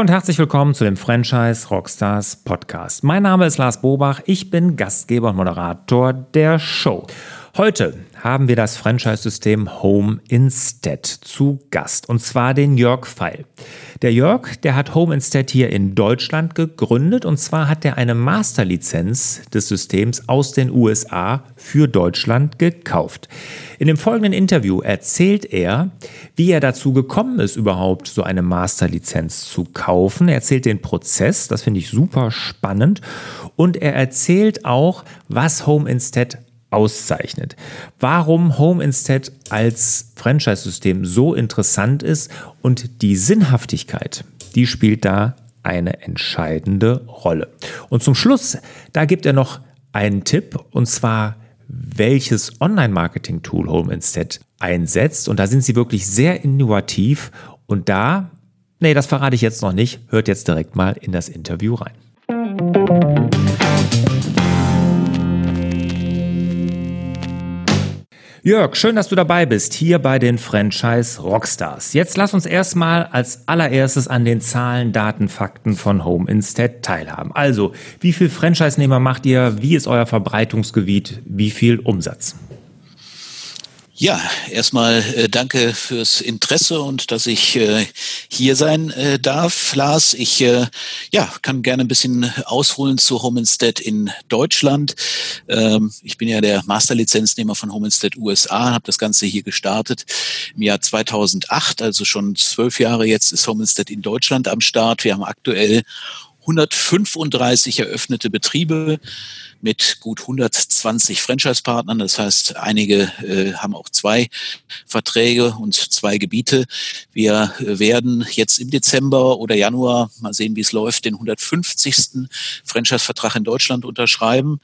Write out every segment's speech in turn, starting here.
Und herzlich willkommen zu dem Franchise Rockstars Podcast. Mein Name ist Lars Bobach, ich bin Gastgeber und Moderator der Show. Heute haben wir das Franchise-System Home Instead zu Gast und zwar den Jörg Feil. Der Jörg, der hat Home Instead hier in Deutschland gegründet und zwar hat er eine Masterlizenz des Systems aus den USA für Deutschland gekauft. In dem folgenden Interview erzählt er, wie er dazu gekommen ist, überhaupt so eine Masterlizenz zu kaufen. Er erzählt den Prozess, das finde ich super spannend und er erzählt auch, was Home Instead auszeichnet. Warum Home Instead als Franchise-System so interessant ist und die Sinnhaftigkeit, die spielt da eine entscheidende Rolle. Und zum Schluss, da gibt er noch einen Tipp und zwar welches Online-Marketing-Tool Home Instead einsetzt. Und da sind sie wirklich sehr innovativ. Und da, nee, das verrate ich jetzt noch nicht. Hört jetzt direkt mal in das Interview rein. Jörg, schön, dass du dabei bist, hier bei den Franchise Rockstars. Jetzt lass uns erstmal als allererstes an den Zahlen, Daten, Fakten von Home Instead teilhaben. Also, wie viel Franchise-Nehmer macht ihr? Wie ist euer Verbreitungsgebiet? Wie viel Umsatz? Ja, erstmal äh, danke fürs Interesse und dass ich äh, hier sein äh, darf, Lars. Ich äh, ja, kann gerne ein bisschen ausholen zu Home Instead in Deutschland. Ähm, ich bin ja der Masterlizenznehmer von Home Instead USA, habe das Ganze hier gestartet im Jahr 2008, also schon zwölf Jahre jetzt ist Home Instead in Deutschland am Start. Wir haben aktuell 135 eröffnete Betriebe mit gut 120 Franchise-Partnern. Das heißt, einige äh, haben auch zwei Verträge und zwei Gebiete. Wir äh, werden jetzt im Dezember oder Januar, mal sehen, wie es läuft, den 150. Franchise-Vertrag in Deutschland unterschreiben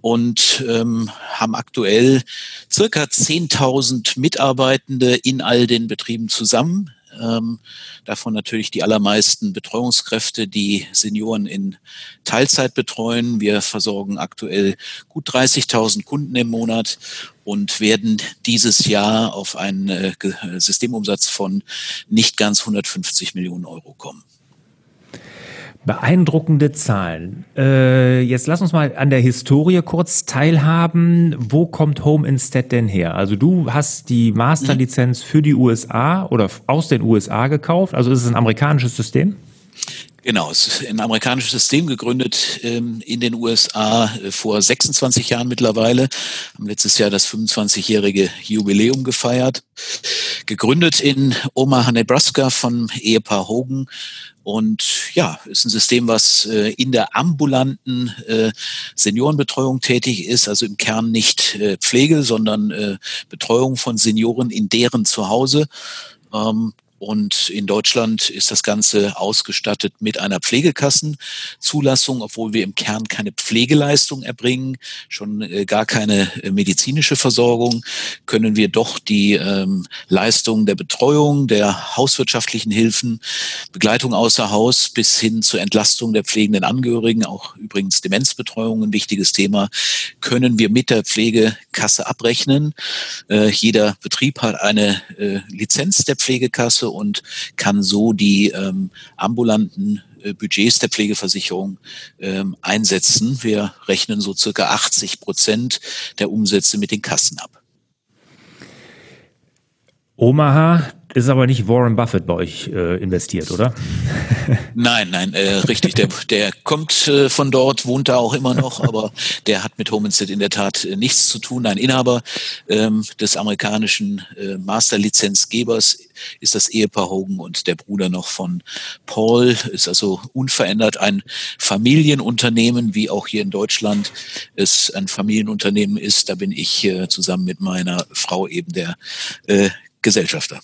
und ähm, haben aktuell circa 10.000 Mitarbeitende in all den Betrieben zusammen. Ähm, davon natürlich die allermeisten Betreuungskräfte, die Senioren in Teilzeit betreuen. Wir versorgen aktuell gut 30.000 Kunden im Monat und werden dieses Jahr auf einen äh, Systemumsatz von nicht ganz 150 Millionen Euro kommen. Beeindruckende Zahlen. Äh, jetzt lass uns mal an der Historie kurz teilhaben. Wo kommt Home Instead denn her? Also du hast die Masterlizenz für die USA oder aus den USA gekauft. Also ist es ein amerikanisches System? Genau, es ist ein amerikanisches System gegründet ähm, in den USA äh, vor 26 Jahren mittlerweile. Haben letztes Jahr das 25-jährige Jubiläum gefeiert. Gegründet in Omaha, Nebraska von Ehepaar Hogan und ja, ist ein System, was äh, in der ambulanten äh, Seniorenbetreuung tätig ist, also im Kern nicht äh, Pflege, sondern äh, Betreuung von Senioren in deren Zuhause. Ähm, und in Deutschland ist das Ganze ausgestattet mit einer Pflegekassenzulassung, obwohl wir im Kern keine Pflegeleistung erbringen, schon äh, gar keine äh, medizinische Versorgung, können wir doch die ähm, Leistung der Betreuung, der hauswirtschaftlichen Hilfen, Begleitung außer Haus bis hin zur Entlastung der pflegenden Angehörigen, auch übrigens Demenzbetreuung ein wichtiges Thema, können wir mit der Pflegekasse abrechnen. Äh, jeder Betrieb hat eine äh, Lizenz der Pflegekasse Kasse und kann so die ähm, ambulanten äh, Budgets der Pflegeversicherung ähm, einsetzen. Wir rechnen so circa 80 Prozent der Umsätze mit den Kassen ab. Omaha, ist aber nicht Warren Buffett bei euch äh, investiert, oder? Nein, nein, äh, richtig. Der, der kommt äh, von dort, wohnt da auch immer noch, aber der hat mit Home Instead in der Tat äh, nichts zu tun. Ein Inhaber ähm, des amerikanischen äh, Masterlizenzgebers ist das Ehepaar Hogan und der Bruder noch von Paul. Ist also unverändert ein Familienunternehmen, wie auch hier in Deutschland es ein Familienunternehmen ist. Da bin ich äh, zusammen mit meiner Frau eben der äh, Gesellschafter.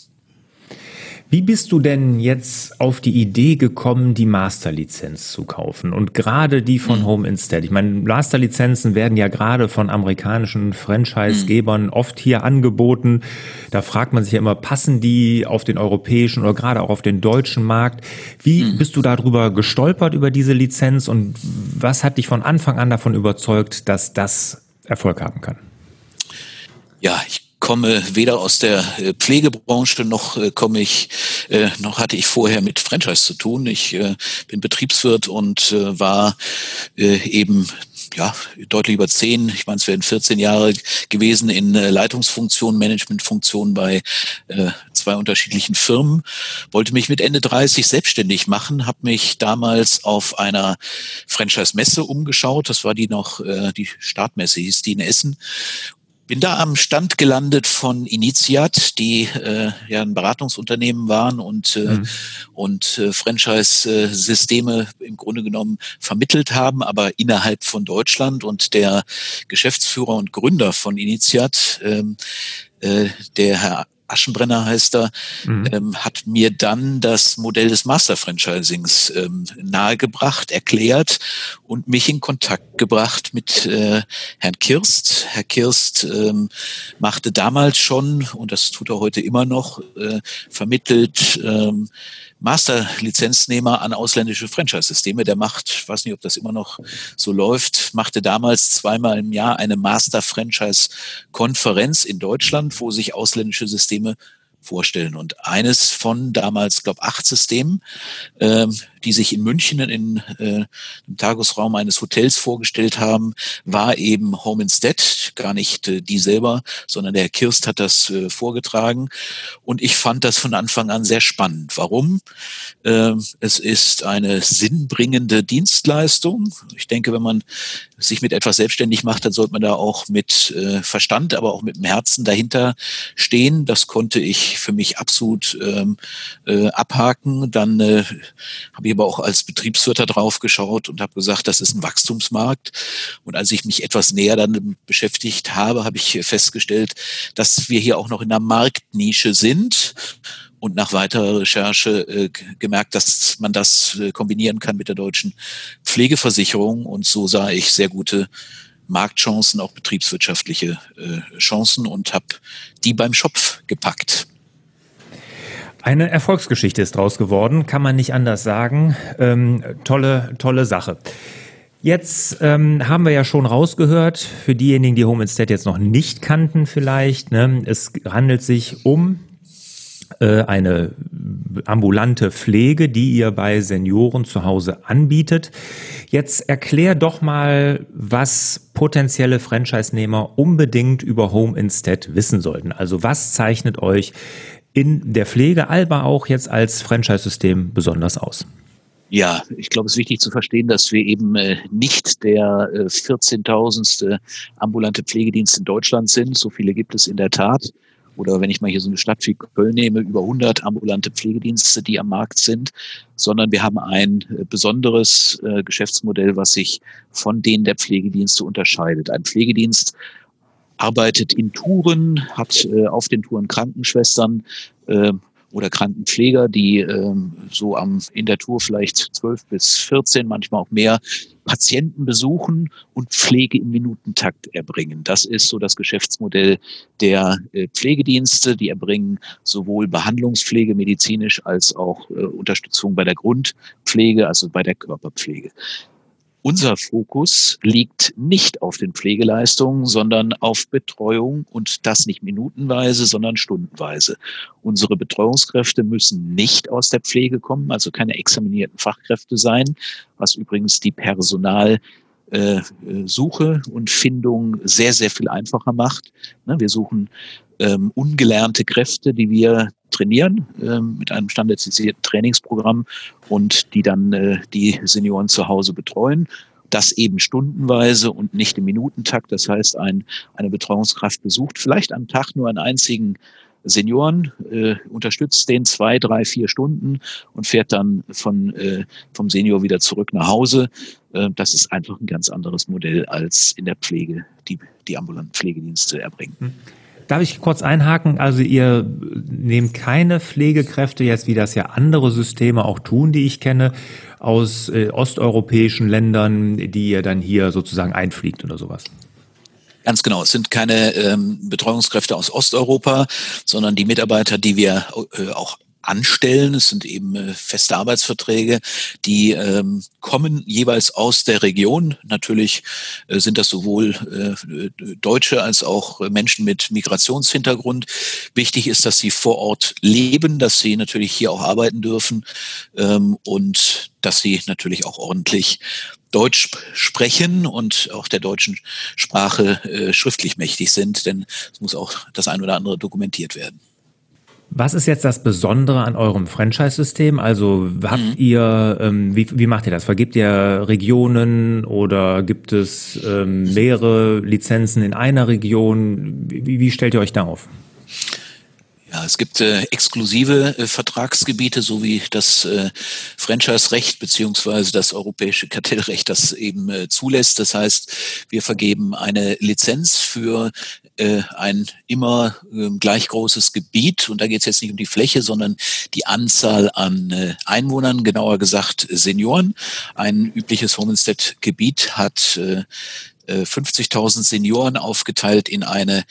Wie bist du denn jetzt auf die Idee gekommen, die Masterlizenz zu kaufen und gerade die von mhm. Home Instead? Ich meine, Masterlizenzen werden ja gerade von amerikanischen Franchise-Gebern mhm. oft hier angeboten. Da fragt man sich ja immer, passen die auf den europäischen oder gerade auch auf den deutschen Markt? Wie mhm. bist du darüber gestolpert über diese Lizenz und was hat dich von Anfang an davon überzeugt, dass das Erfolg haben kann? Ja, ich komme weder aus der äh, Pflegebranche noch äh, komme ich, äh, noch hatte ich vorher mit Franchise zu tun. Ich bin Betriebswirt und war eben ja, deutlich über zehn, ich meine, es werden 14 Jahre gewesen in Leitungsfunktionen, Managementfunktionen bei äh, zwei unterschiedlichen Firmen, wollte mich mit Ende 30 selbstständig machen, habe mich damals auf einer Franchise-Messe umgeschaut, das war die noch, äh, die Startmesse hieß die in Essen bin da am Stand gelandet von Initiat, die äh, ja ein Beratungsunternehmen waren und, äh, mhm. und äh, Franchise-Systeme im Grunde genommen vermittelt haben, aber innerhalb von Deutschland. Und der Geschäftsführer und Gründer von Initiat, ähm, äh, der Herr Aschenbrenner heißt er, mhm. ähm, hat mir dann das Modell des Master-Franchisings ähm, nahegebracht, erklärt und mich in Kontakt gebracht mit äh, Herrn Kirst. Herr Kirst ähm, machte damals schon, und das tut er heute immer noch, äh, vermittelt ähm, Master-Lizenznehmer an ausländische Franchise-Systeme. Der macht, ich weiß nicht, ob das immer noch so läuft, machte damals zweimal im Jahr eine Master-Franchise-Konferenz in Deutschland, wo sich ausländische Systeme vorstellen. Und eines von damals, glaube acht Systemen, ähm, die sich in München in äh, im Tagesraum eines Hotels vorgestellt haben, war eben Home Instead, gar nicht äh, die selber, sondern der Herr Kirst hat das äh, vorgetragen. Und ich fand das von Anfang an sehr spannend. Warum? Ähm, es ist eine sinnbringende Dienstleistung. Ich denke, wenn man sich mit etwas selbstständig macht, dann sollte man da auch mit äh, Verstand, aber auch mit dem Herzen dahinter stehen. Das konnte ich für mich absolut ähm, äh, abhaken. Dann äh, habe ich aber auch als Betriebswirt da drauf geschaut und habe gesagt, das ist ein Wachstumsmarkt. Und als ich mich etwas näher dann beschäftigt habe, habe ich festgestellt, dass wir hier auch noch in einer Marktnische sind und nach weiterer Recherche äh, gemerkt, dass man das äh, kombinieren kann mit der deutschen Pflegeversicherung. Und so sah ich sehr gute Marktchancen, auch betriebswirtschaftliche äh, Chancen und habe die beim Schopf gepackt. Eine Erfolgsgeschichte ist draus geworden, kann man nicht anders sagen. Ähm, tolle, tolle Sache. Jetzt ähm, haben wir ja schon rausgehört, für diejenigen, die Home Instead jetzt noch nicht kannten vielleicht, ne, es handelt sich um äh, eine ambulante Pflege, die ihr bei Senioren zu Hause anbietet. Jetzt erklär doch mal, was potenzielle Franchise-Nehmer unbedingt über Home Instead wissen sollten. Also was zeichnet euch in der Pflege, aber auch jetzt als Franchise-System besonders aus? Ja, ich glaube, es ist wichtig zu verstehen, dass wir eben äh, nicht der äh, 14.000. ambulante Pflegedienst in Deutschland sind. So viele gibt es in der Tat. Oder wenn ich mal hier so eine Stadt wie Köln nehme, über 100 ambulante Pflegedienste, die am Markt sind, sondern wir haben ein äh, besonderes äh, Geschäftsmodell, was sich von denen der Pflegedienste unterscheidet. Ein Pflegedienst arbeitet in Touren, hat äh, auf den Touren Krankenschwestern äh, oder Krankenpfleger, die äh, so am, in der Tour vielleicht zwölf bis 14, manchmal auch mehr Patienten besuchen und Pflege im Minutentakt erbringen. Das ist so das Geschäftsmodell der äh, Pflegedienste. Die erbringen sowohl Behandlungspflege medizinisch als auch äh, Unterstützung bei der Grundpflege, also bei der Körperpflege. Unser Fokus liegt nicht auf den Pflegeleistungen, sondern auf Betreuung und das nicht minutenweise, sondern stundenweise. Unsere Betreuungskräfte müssen nicht aus der Pflege kommen, also keine examinierten Fachkräfte sein, was übrigens die Personal äh, Suche und Findung sehr, sehr viel einfacher macht. Ne, wir suchen ähm, ungelernte Kräfte, die wir trainieren ähm, mit einem standardisierten Trainingsprogramm und die dann äh, die Senioren zu Hause betreuen. Das eben stundenweise und nicht im Minutentakt. Das heißt, ein, eine Betreuungskraft besucht vielleicht am Tag nur einen einzigen Senioren, äh, unterstützt den zwei, drei, vier Stunden und fährt dann von, äh, vom Senior wieder zurück nach Hause. Äh, das ist einfach ein ganz anderes Modell als in der Pflege, die die ambulanten Pflegedienste erbringen. Hm. Darf ich kurz einhaken? Also ihr nehmt keine Pflegekräfte jetzt, wie das ja andere Systeme auch tun, die ich kenne, aus äh, osteuropäischen Ländern, die ihr dann hier sozusagen einfliegt oder sowas? Ganz genau. Es sind keine ähm, Betreuungskräfte aus Osteuropa, sondern die Mitarbeiter, die wir äh, auch anstellen. Es sind eben äh, feste Arbeitsverträge, die ähm, kommen jeweils aus der Region. Natürlich äh, sind das sowohl äh, Deutsche als auch Menschen mit Migrationshintergrund. Wichtig ist, dass sie vor Ort leben, dass sie natürlich hier auch arbeiten dürfen ähm, und dass sie natürlich auch ordentlich Deutsch sprechen und auch der deutschen Sprache äh, schriftlich mächtig sind, denn es muss auch das ein oder andere dokumentiert werden. Was ist jetzt das Besondere an eurem Franchise-System? Also habt mhm. ihr, ähm, wie, wie macht ihr das? Vergibt ihr Regionen oder gibt es ähm, mehrere Lizenzen in einer Region? Wie, wie stellt ihr euch darauf? Ja, es gibt äh, exklusive äh, Vertragsgebiete, so wie das äh, Franchise-Recht beziehungsweise das europäische Kartellrecht das eben äh, zulässt. Das heißt, wir vergeben eine Lizenz für äh, ein immer äh, gleich großes Gebiet. Und da geht es jetzt nicht um die Fläche, sondern die Anzahl an äh, Einwohnern, genauer gesagt Senioren. Ein übliches Homestead-Gebiet hat äh, 50.000 äh, Senioren aufgeteilt in eine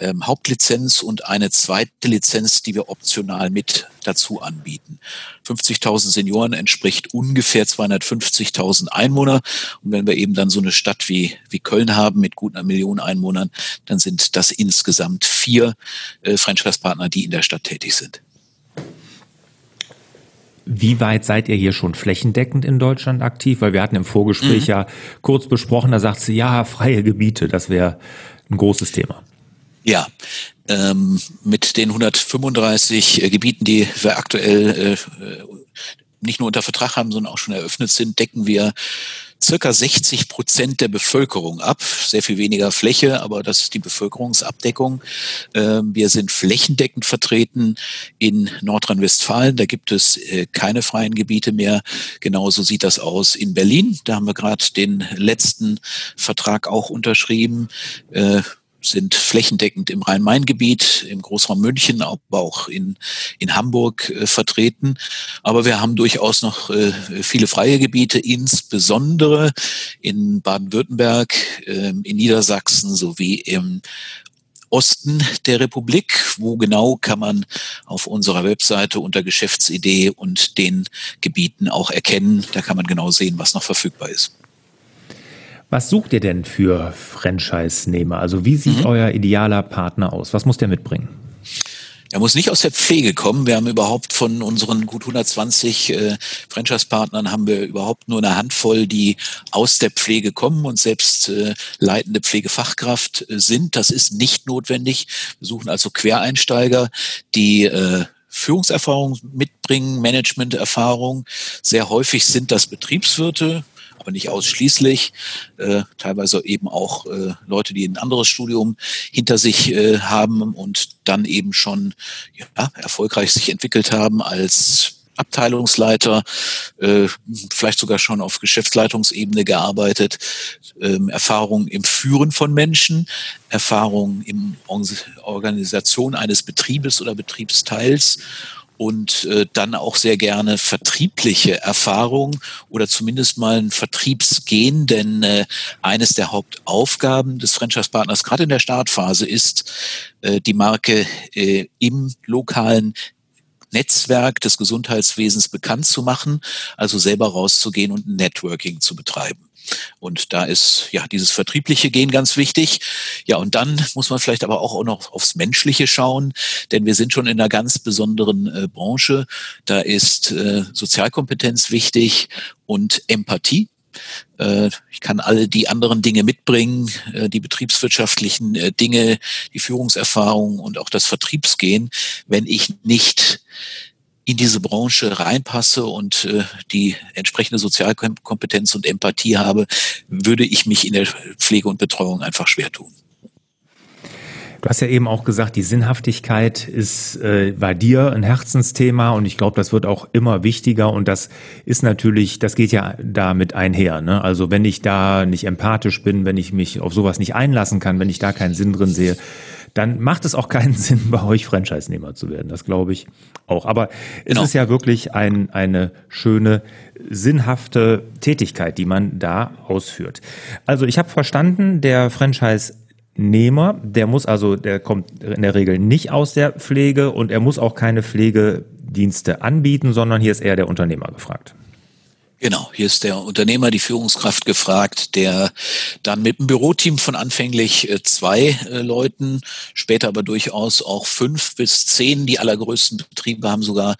ähm, Hauptlizenz und eine zweite Lizenz, die wir optional mit dazu anbieten. 50.000 Senioren entspricht ungefähr 250.000 Einwohner. Und wenn wir eben dann so eine Stadt wie, wie Köln haben mit gut einer Million Einwohnern, dann sind das insgesamt vier äh, Franchise-Partner, die in der Stadt tätig sind. Wie weit seid ihr hier schon flächendeckend in Deutschland aktiv? Weil wir hatten im Vorgespräch mhm. ja kurz besprochen, da sagt sie, ja, freie Gebiete, das wäre ein großes Thema. Ja, ähm, mit den 135 äh, Gebieten, die wir aktuell äh, äh, nicht nur unter Vertrag haben, sondern auch schon eröffnet sind, decken wir circa 60 Prozent der Bevölkerung ab. Sehr viel weniger Fläche, aber das ist die Bevölkerungsabdeckung. Ähm, wir sind flächendeckend vertreten in Nordrhein-Westfalen. Da gibt es äh, keine freien Gebiete mehr. Genauso sieht das aus in Berlin. Da haben wir gerade den letzten Vertrag auch unterschrieben. Sind flächendeckend im Rhein-Main-Gebiet, im Großraum München, aber auch in, in Hamburg äh, vertreten. Aber wir haben durchaus noch äh, viele freie Gebiete, insbesondere in Baden-Württemberg, äh, in Niedersachsen sowie im Osten der Republik. Wo genau kann man auf unserer Webseite unter Geschäftsidee und den Gebieten auch erkennen. Da kann man genau sehen, was noch verfügbar ist. Was sucht ihr denn für Franchise-Nehmer? Also wie sieht mhm. euer idealer Partner aus? Was muss der mitbringen? Er muss nicht aus der Pflege kommen. Wir haben überhaupt von unseren gut 120 äh, Franchise-Partnern haben wir überhaupt nur eine Handvoll, die aus der Pflege kommen und selbst äh, leitende Pflegefachkraft äh, sind. Das ist nicht notwendig. Wir suchen also Quereinsteiger, die äh, Führungserfahrung mitbringen, Managementerfahrung. Sehr häufig sind das Betriebswirte, aber nicht ausschließlich. Äh, teilweise eben auch äh, Leute, die ein anderes Studium hinter sich äh, haben und dann eben schon ja, erfolgreich sich entwickelt haben als Abteilungsleiter, äh, vielleicht sogar schon auf Geschäftsleitungsebene gearbeitet, ähm, Erfahrung im Führen von Menschen, Erfahrung im Organisation eines Betriebes oder Betriebsteils und äh, dann auch sehr gerne vertriebliche Erfahrung oder zumindest mal ein Vertriebsgehen, denn äh, eines der Hauptaufgaben des Franchise-Partners gerade in der Startphase ist, äh, die Marke äh, im lokalen Netzwerk des Gesundheitswesens bekannt zu machen, also selber rauszugehen und Networking zu betreiben. Und da ist ja dieses vertriebliche Gehen ganz wichtig. Ja, und dann muss man vielleicht aber auch noch aufs Menschliche schauen, denn wir sind schon in einer ganz besonderen äh, Branche. Da ist äh, Sozialkompetenz wichtig und Empathie. Äh, ich kann alle die anderen Dinge mitbringen, äh, die betriebswirtschaftlichen äh, Dinge, die Führungserfahrung und auch das Vertriebsgehen, wenn ich nicht in diese Branche reinpasse und äh, die entsprechende Sozialkompetenz und Empathie habe, würde ich mich in der Pflege und Betreuung einfach schwer tun. Du hast ja eben auch gesagt, die Sinnhaftigkeit ist äh, bei dir ein Herzensthema und ich glaube, das wird auch immer wichtiger und das ist natürlich, das geht ja damit einher. Ne? Also wenn ich da nicht empathisch bin, wenn ich mich auf sowas nicht einlassen kann, wenn ich da keinen Sinn drin sehe, dann macht es auch keinen Sinn, bei euch Franchise-Nehmer zu werden. Das glaube ich auch. Aber genau. es ist ja wirklich ein, eine schöne, sinnhafte Tätigkeit, die man da ausführt. Also ich habe verstanden, der Franchise Nehmer, der muss also, der kommt in der Regel nicht aus der Pflege und er muss auch keine Pflege Dienste anbieten, sondern hier ist eher der Unternehmer gefragt. Genau, hier ist der Unternehmer, die Führungskraft gefragt, der dann mit einem Büroteam von anfänglich äh, zwei äh, Leuten, später aber durchaus auch fünf bis zehn, die allergrößten Betriebe haben sogar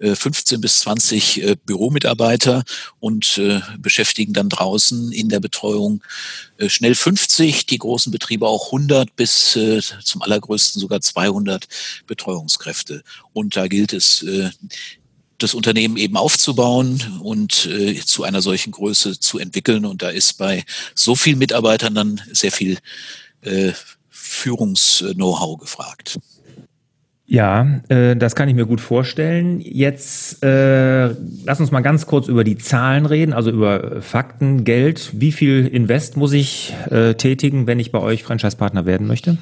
äh, 15 bis 20 äh, Büromitarbeiter und äh, beschäftigen dann draußen in der Betreuung äh, schnell 50, die großen Betriebe auch 100 bis zum allergrößten sogar 200 Betreuungskräfte. Und da gilt es, das Unternehmen eben aufzubauen und äh, zu einer solchen Größe zu entwickeln. Und da ist bei so vielen Mitarbeitern dann sehr viel äh, Führungs-Know-how gefragt. Ja, äh, das kann ich mir gut vorstellen. Jetzt äh, lass uns mal ganz kurz über die Zahlen reden, also über Fakten, Geld. Wie viel Invest muss ich äh, tätigen, wenn ich bei euch Franchise-Partner werden möchte?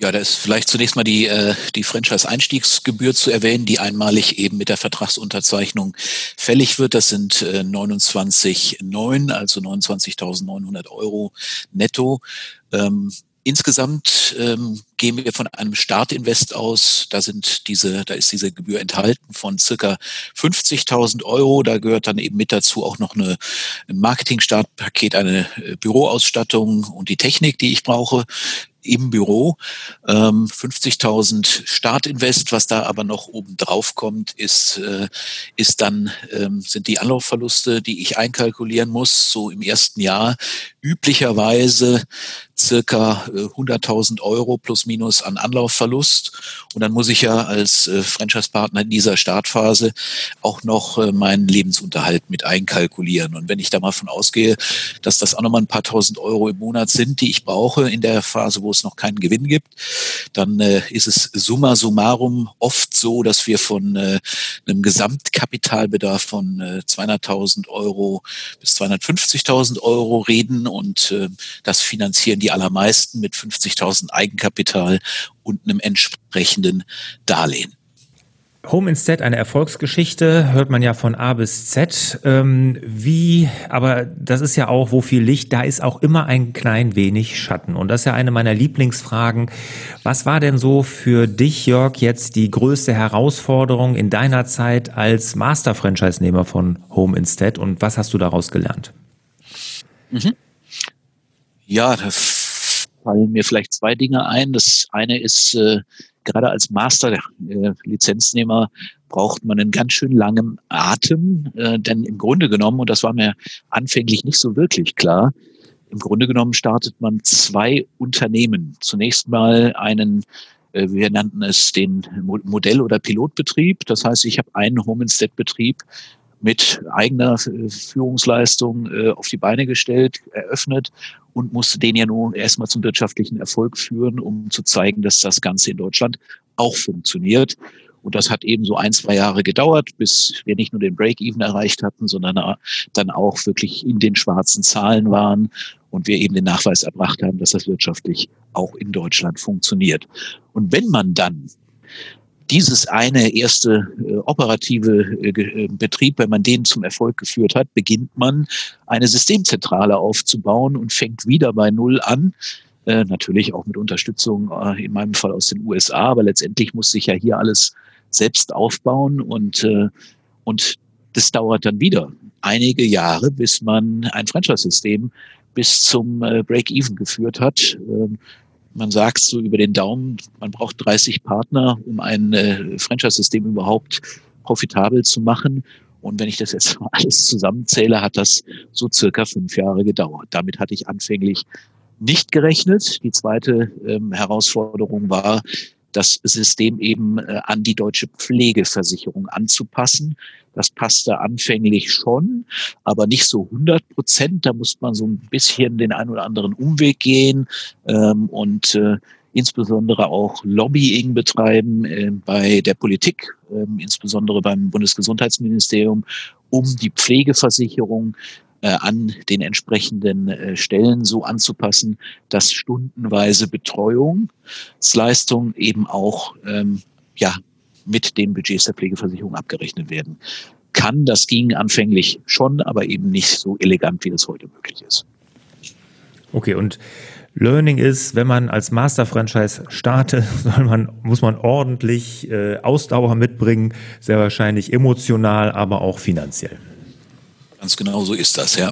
Ja, da ist vielleicht zunächst mal die, äh, die Franchise-Einstiegsgebühr zu erwähnen, die einmalig eben mit der Vertragsunterzeichnung fällig wird. Das sind äh, 29,9, also 29.900 Euro netto. Ähm, Insgesamt ähm, gehen wir von einem Startinvest aus. Da sind diese, da ist diese Gebühr enthalten von circa 50.000 Euro. Da gehört dann eben mit dazu auch noch eine, ein Marketing-Startpaket, eine äh, Büroausstattung und die Technik, die ich brauche im Büro. Ähm, 50.000 Startinvest, was da aber noch oben drauf kommt, ist, äh, ist dann, ähm, sind die Anlaufverluste, die ich einkalkulieren muss, so im ersten Jahr üblicherweise circa 100.000 äh, Euro plus minus an Anlaufverlust. Und dann muss ich ja als äh, Franchise-Partner in dieser Startphase auch noch äh, meinen Lebensunterhalt mit einkalkulieren. Und wenn ich da mal von ausgehe, dass das auch nochmal ein paar tausend Euro im Monat sind, die ich brauche in der Phase, wo es noch keinen Gewinn gibt, dann ist es summa summarum oft so, dass wir von einem Gesamtkapitalbedarf von 200.000 Euro bis 250.000 Euro reden und das finanzieren die allermeisten mit 50.000 Eigenkapital und einem entsprechenden Darlehen. Home Instead, eine Erfolgsgeschichte, hört man ja von A bis Z. Ähm, wie, aber das ist ja auch, wo viel Licht, da ist auch immer ein klein wenig Schatten. Und das ist ja eine meiner Lieblingsfragen. Was war denn so für dich, Jörg, jetzt die größte Herausforderung in deiner Zeit als Master-Franchise-Nehmer von Home Instead und was hast du daraus gelernt? Mhm. Ja, da fallen mir vielleicht zwei Dinge ein. Das eine ist, äh, gerade als Master-Lizenznehmer äh, braucht man einen ganz schön langen Atem, äh, denn im Grunde genommen, und das war mir anfänglich nicht so wirklich klar, im Grunde genommen startet man zwei Unternehmen. Zunächst mal einen äh, wir nannten es den Modell- oder Pilotbetrieb. Das heißt, ich habe einen Home Instead-Betrieb mit eigener Führungsleistung äh, auf die Beine gestellt, eröffnet und musste den ja nun erstmal zum wirtschaftlichen Erfolg führen, um zu zeigen, dass das Ganze in Deutschland auch funktioniert. Und das hat eben so ein, zwei Jahre gedauert, bis wir nicht nur den Break-Even erreicht hatten, sondern dann auch wirklich in den schwarzen Zahlen waren und wir eben den Nachweis erbracht haben, dass das wirtschaftlich auch in Deutschland funktioniert. Und wenn man dann dieses eine erste äh, operative äh, äh, Betrieb, wenn man den zum Erfolg geführt hat, beginnt man eine Systemzentrale aufzubauen und fängt wieder bei Null an. Äh, natürlich auch mit Unterstützung äh, in meinem Fall aus den USA, aber letztendlich muss sich ja hier alles selbst aufbauen und, äh, und das dauert dann wieder einige Jahre, bis man ein Franchise-System bis zum Break-Even geführt hat. Ähm, man sagt so über den Daumen, man braucht 30 Partner, um ein äh, Franchise-System überhaupt profitabel zu machen. Und wenn ich das jetzt alles zusammenzähle, hat das so circa fünf Jahre gedauert. Damit hatte ich anfänglich nicht gerechnet. Die zweite ähm, Herausforderung war, das System eben äh, an die deutsche Pflegeversicherung anzupassen. Das passte anfänglich schon, aber nicht so 100 Prozent. Da muss man so ein bisschen den einen oder anderen Umweg gehen ähm, und äh, insbesondere auch Lobbying betreiben äh, bei der Politik, äh, insbesondere beim Bundesgesundheitsministerium, um die Pflegeversicherung an den entsprechenden äh, Stellen so anzupassen, dass stundenweise Betreuungsleistungen eben auch ähm, ja, mit den Budgets der Pflegeversicherung abgerechnet werden kann. Das ging anfänglich schon, aber eben nicht so elegant, wie das heute möglich ist. Okay, und Learning ist, wenn man als Master-Franchise startet, soll man, muss man ordentlich äh, Ausdauer mitbringen, sehr wahrscheinlich emotional, aber auch finanziell. Ganz genau so ist das, ja.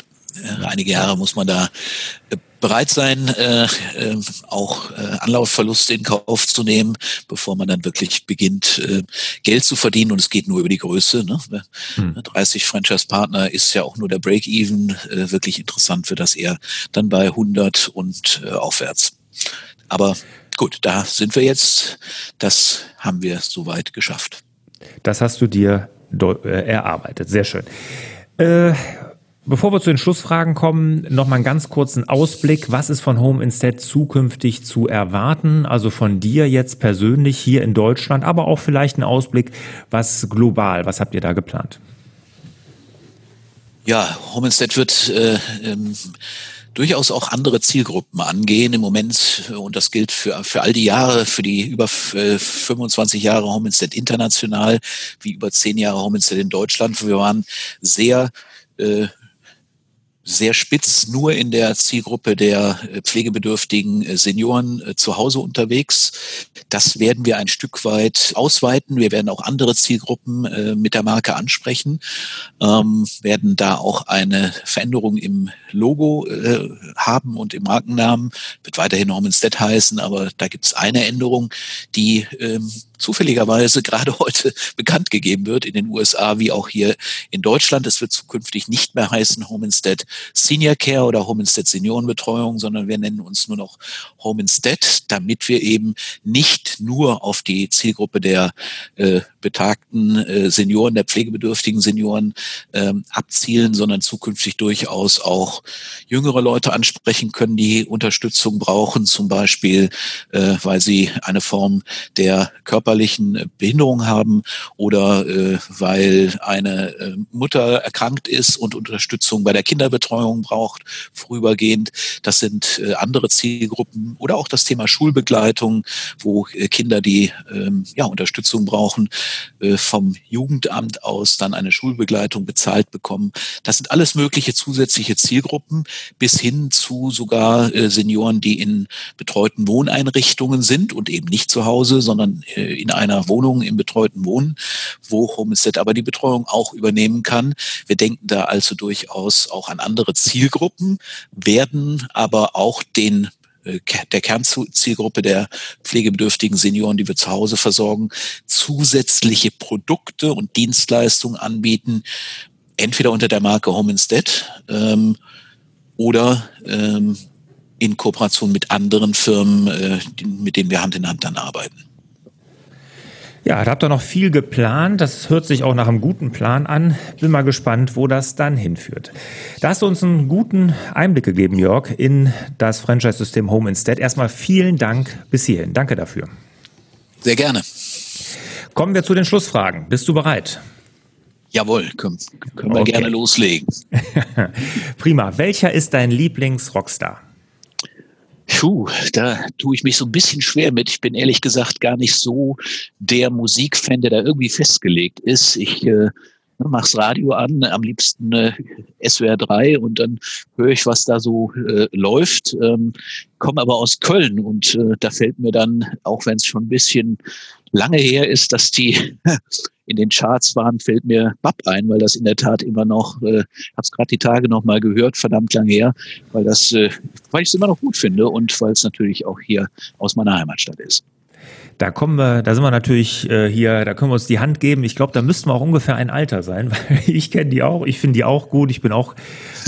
Einige Jahre muss man da äh, bereit sein, äh, äh, auch äh, Anlaufverluste in Kauf zu nehmen, bevor man dann wirklich beginnt, äh, Geld zu verdienen. Und es geht nur über die Größe. Ne? Hm. 30 Franchise-Partner ist ja auch nur der Break-Even. Äh, wirklich interessant wird das eher dann bei 100 und äh, aufwärts. Aber gut, da sind wir jetzt. Das haben wir soweit geschafft. Das hast du dir äh, erarbeitet. Sehr schön. Äh, Bevor wir zu den Schlussfragen kommen, noch mal einen ganz kurzen Ausblick. Was ist von Home Instead zukünftig zu erwarten? Also von dir jetzt persönlich hier in Deutschland, aber auch vielleicht ein Ausblick, was global, was habt ihr da geplant? Ja, Home Instead wird äh, ähm, durchaus auch andere Zielgruppen angehen im Moment. Und das gilt für, für all die Jahre, für die über 25 äh, Jahre Home Instead international, wie über 10 Jahre Home Instead in Deutschland. Wir waren sehr äh, sehr spitz nur in der Zielgruppe der äh, pflegebedürftigen äh, Senioren äh, zu Hause unterwegs. Das werden wir ein Stück weit ausweiten. Wir werden auch andere Zielgruppen mit der Marke ansprechen, ähm, werden da auch eine Veränderung im Logo haben und im Markennamen. Wird weiterhin Homenstead heißen, aber da gibt es eine Änderung, die ähm, zufälligerweise gerade heute bekannt gegeben wird in den USA wie auch hier in Deutschland. Es wird zukünftig nicht mehr heißen Home Instead Senior Care oder Home Instead Seniorenbetreuung, sondern wir nennen uns nur noch Home Instead, damit wir eben nicht nur auf die Zielgruppe der äh, betagten äh, Senioren, der pflegebedürftigen Senioren ähm, abzielen, sondern zukünftig durchaus auch jüngere Leute ansprechen können, die Unterstützung brauchen, zum Beispiel, äh, weil sie eine Form der Körper körperlichen Behinderung haben oder äh, weil eine äh, Mutter erkrankt ist und Unterstützung bei der Kinderbetreuung braucht, vorübergehend. Das sind äh, andere Zielgruppen oder auch das Thema Schulbegleitung, wo äh, Kinder, die ähm, ja, Unterstützung brauchen, vom Jugendamt aus dann eine Schulbegleitung bezahlt bekommen. Das sind alles mögliche zusätzliche Zielgruppen bis hin zu sogar äh, Senioren, die in betreuten Wohneinrichtungen sind und eben nicht zu Hause, sondern äh, in einer Wohnung im betreuten Wohnen, wo Homestead aber die Betreuung auch übernehmen kann. Wir denken da also durchaus auch an andere Zielgruppen, werden aber auch den äh, der Kernzielgruppe der pflegebedürftigen Senioren, die wir zu Hause versorgen, zusätzliche Produkte und Dienstleistungen anbieten, entweder unter der Marke Home Instead ähm, oder ähm, in Kooperation mit anderen Firmen, äh, mit denen wir Hand in Hand dann arbeiten. Ja, da habt ihr noch viel geplant. Das hört sich auch nach einem guten Plan an. Bin mal gespannt, wo das dann hinführt. Da hast du uns einen guten Einblick gegeben, Jörg, in das Franchise-System Home Instead. Erstmal vielen Dank bis hierhin. Danke dafür. Sehr gerne. Kommen wir zu den Schlussfragen. Bist du bereit? Jawohl, können, können wir okay. gerne loslegen. Prima. Welcher ist dein Lieblings-Rockstar? Puh, da tue ich mich so ein bisschen schwer mit. Ich bin ehrlich gesagt gar nicht so der Musikfan, der da irgendwie festgelegt ist. Ich äh, mach's Radio an, am liebsten äh, SWR 3 und dann höre ich, was da so äh, läuft. Ähm, komme aber aus Köln und äh, da fällt mir dann, auch wenn es schon ein bisschen lange her ist, dass die in den Charts waren, fällt mir BAP ein, weil das in der Tat immer noch, äh, habe es gerade die Tage noch mal gehört, verdammt lang her, weil das, äh, weil ich es immer noch gut finde und weil es natürlich auch hier aus meiner Heimatstadt ist. Da kommen wir, da sind wir natürlich äh, hier, da können wir uns die Hand geben. Ich glaube, da müssten wir auch ungefähr ein Alter sein, weil ich kenne die auch, ich finde die auch gut. Ich bin auch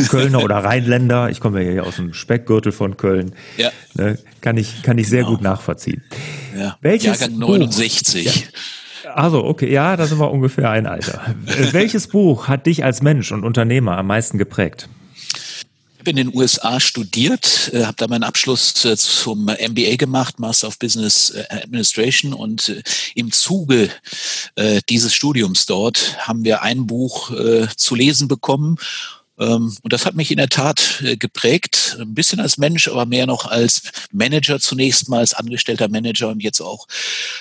Kölner oder Rheinländer. Ich komme ja hier aus dem Speckgürtel von Köln. Ja. Ne, kann ich, kann ich sehr genau. gut nachvollziehen. Ja. Welches Jahrgang 69. Buch, ja. Also, okay, ja, da sind wir ungefähr ein Alter. Welches Buch hat dich als Mensch und Unternehmer am meisten geprägt? Ich habe in den USA studiert, äh, habe da meinen Abschluss äh, zum MBA gemacht, Master of Business äh, Administration. Und im Zuge dieses Studiums dort haben wir ein Buch zu lesen bekommen und das hat mich in der Tat äh, geprägt, ein bisschen als Mensch, aber mehr noch als Manager zunächst mal, als angestellter Manager und jetzt auch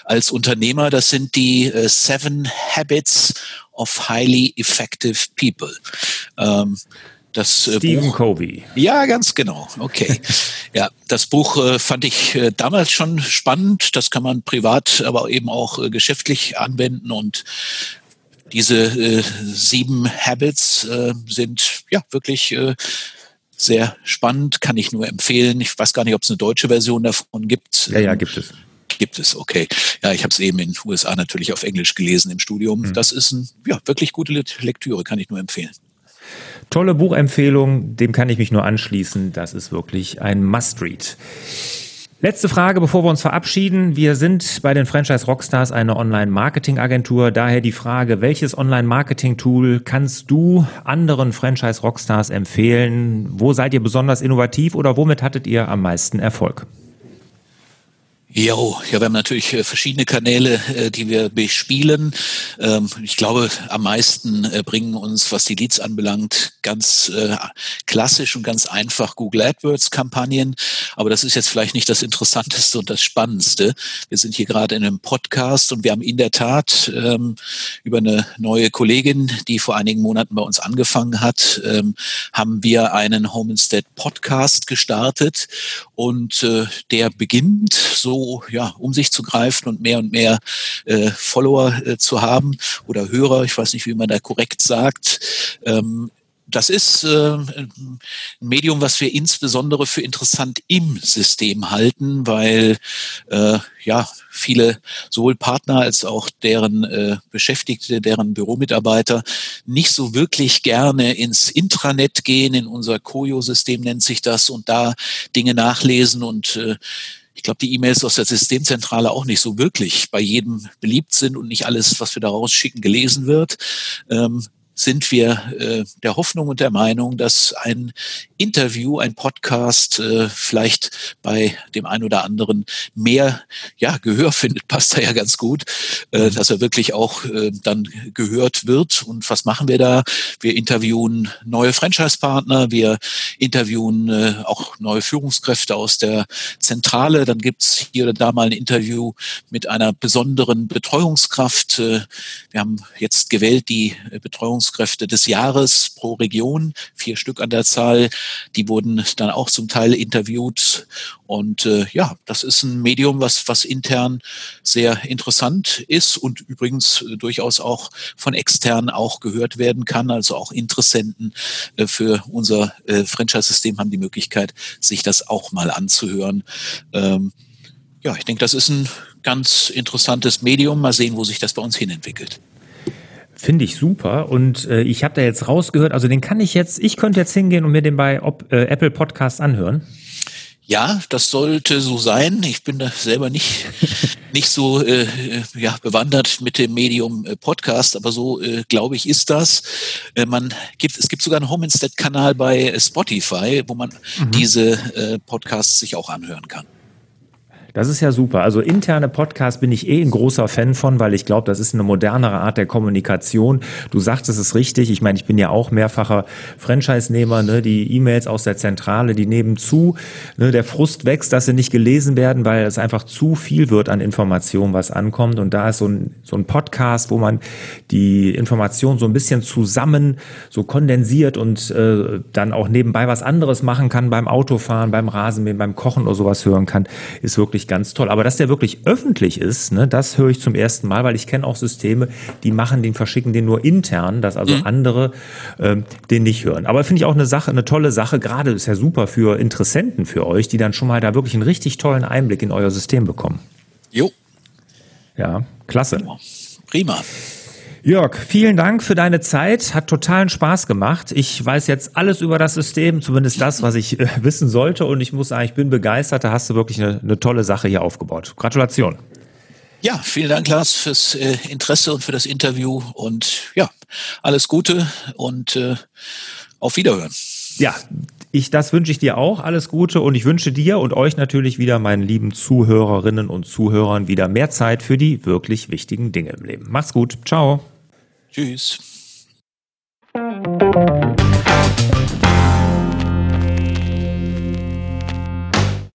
als Unternehmer. Das sind die äh, Seven Habits of Highly Effective People. Ähm, Das äh, Stephen Buch, Covey. Ja, ganz genau. Okay. ja, das Buch äh, fand ich äh, damals schon spannend. Das kann man privat, aber eben auch äh, geschäftlich anwenden und diese äh, sieben Habits äh, sind ja wirklich äh, sehr spannend, kann ich nur empfehlen. Ich weiß gar nicht, ob es eine deutsche Version davon gibt. Ja, ja, gibt es. Gibt es, okay. Ja, ich habe es eben in den USA natürlich auf Englisch gelesen im Studium. Mhm. Das ist ein, ja, wirklich gute Lektüre, kann ich nur empfehlen. Tolle Buchempfehlung, dem kann ich mich nur anschließen. Das ist wirklich ein Must-Read. Letzte Frage, bevor wir uns verabschieden. Wir sind bei den Franchise Rockstars eine Online-Marketing-Agentur. Daher die Frage, welches Online-Marketing-Tool kannst du anderen Franchise Rockstars empfehlen? Wo seid ihr besonders innovativ oder womit hattet ihr am meisten Erfolg? Jo, ja, wir haben natürlich äh, verschiedene Kanäle, äh, die wir bespielen. Ähm, ich glaube, am meisten äh, bringen uns, was die Leads anbelangt, ganz klassisch und ganz einfach Google AdWords Kampagnen. Aber das ist jetzt vielleicht nicht das Interessanteste und das Spannendste. Wir sind hier gerade in einem Podcast und wir haben in der Tat ähm, über eine neue Kollegin, die vor einigen Monaten bei uns angefangen hat, ähm, haben wir einen Home Instead Podcast gestartet und der beginnt so ja, um sich zu greifen und mehr und mehr äh, Follower äh, zu haben oder Hörer, ich weiß nicht, wie man da korrekt sagt. Ähm, das ist äh, ein Medium, was wir insbesondere für interessant im System halten, weil äh, ja viele sowohl Partner als auch deren äh, Beschäftigte, deren Büromitarbeiter nicht so wirklich gerne ins Intranet gehen, in unser Koyo-System nennt sich das, und da Dinge nachlesen und äh, ich glaube, die E-Mails aus der Systemzentrale auch nicht so wirklich bei jedem beliebt sind und nicht alles, was wir da rausschicken, gelesen wird. Ähm, sind wir äh, der Hoffnung und der Meinung, dass ein Interview, ein Podcast äh, vielleicht bei dem einen oder anderen mehr ja, Gehör findet, passt da ja ganz gut, äh, mhm. dass er wirklich auch äh, dann gehört wird. Und was machen wir da? Wir interviewen neue Franchise-Partner, wir interviewen äh, auch neue Führungskräfte aus der Zentrale. Dann gibt's hier oder da mal ein Interview mit einer besonderen Betreuungskraft. Äh, wir haben jetzt gewählt die Betreuungskraft Führungskräfte des Jahres pro Region, vier Stück an der Zahl. Die wurden dann auch zum Teil interviewt. Und äh, ja, das ist ein Medium, was, was intern sehr interessant ist und übrigens äh, durchaus auch von extern auch gehört werden kann. Also auch Interessenten äh, für unser äh, Franchise-System haben die Möglichkeit, sich das auch mal anzuhören. Ähm, ja, ich denke, das ist ein ganz interessantes Medium. Mal sehen, wo sich das bei uns hinentwickelt. Finde ich super. Und äh, ich habe da jetzt rausgehört, also den kann ich jetzt, ich könnte jetzt hingehen und mir den bei Ob, äh, Apple Podcasts anhören. Ja, das sollte so sein. Ich bin da selber nicht, nicht so äh, ja, bewandert mit dem Medium äh, Podcast, aber so äh, glaube ich ist das. Äh, man gibt, es gibt sogar einen Home Instead-Kanal bei Spotify, wo man mhm. diese äh, Podcasts sich auch anhören kann. Das ist ja super. Also interne Podcasts bin ich eh ein großer Fan von, weil ich glaube, das ist eine modernere Art der Kommunikation. Du sagst, es ist richtig. Ich meine, ich bin ja auch mehrfacher Franchise-Nehmer. Ne? Die E-Mails aus der Zentrale, die nehmen zu. Ne? Der Frust wächst, dass sie nicht gelesen werden, weil es einfach zu viel wird an Informationen, was ankommt. Und da ist so ein, so ein Podcast, wo man die Information so ein bisschen zusammen so kondensiert und äh, dann auch nebenbei was anderes machen kann, beim Autofahren, beim Rasenmähen, beim Kochen oder sowas hören kann, ist wirklich wirklich ganz toll. Aber dass der wirklich öffentlich ist, ne, das höre ich zum ersten Mal, weil ich kenne auch Systeme, die machen den, verschicken den nur intern, dass also mhm. andere ähm, den nicht hören. Aber finde ich auch eine Sache, eine tolle Sache. Gerade ist ja super für Interessenten für euch, die dann schon mal da wirklich einen richtig tollen Einblick in euer System bekommen. Jo. Ja, klasse. Prima. Jörg, vielen Dank für deine Zeit. Hat totalen Spaß gemacht. Ich weiß jetzt alles über das System, zumindest das, was ich äh, wissen sollte. Und ich muss sagen, ich bin begeistert. Da hast du wirklich eine, eine tolle Sache hier aufgebaut. Gratulation. Ja, vielen Dank, Lars, fürs äh, Interesse und für das Interview. Und ja, alles Gute und äh, auf Wiederhören. Ja, ich, das wünsche ich dir auch. Alles Gute und ich wünsche dir und euch natürlich wieder, meinen lieben Zuhörerinnen und Zuhörern, wieder mehr Zeit für die wirklich wichtigen Dinge im Leben. Macht's gut. Ciao. Tschüss.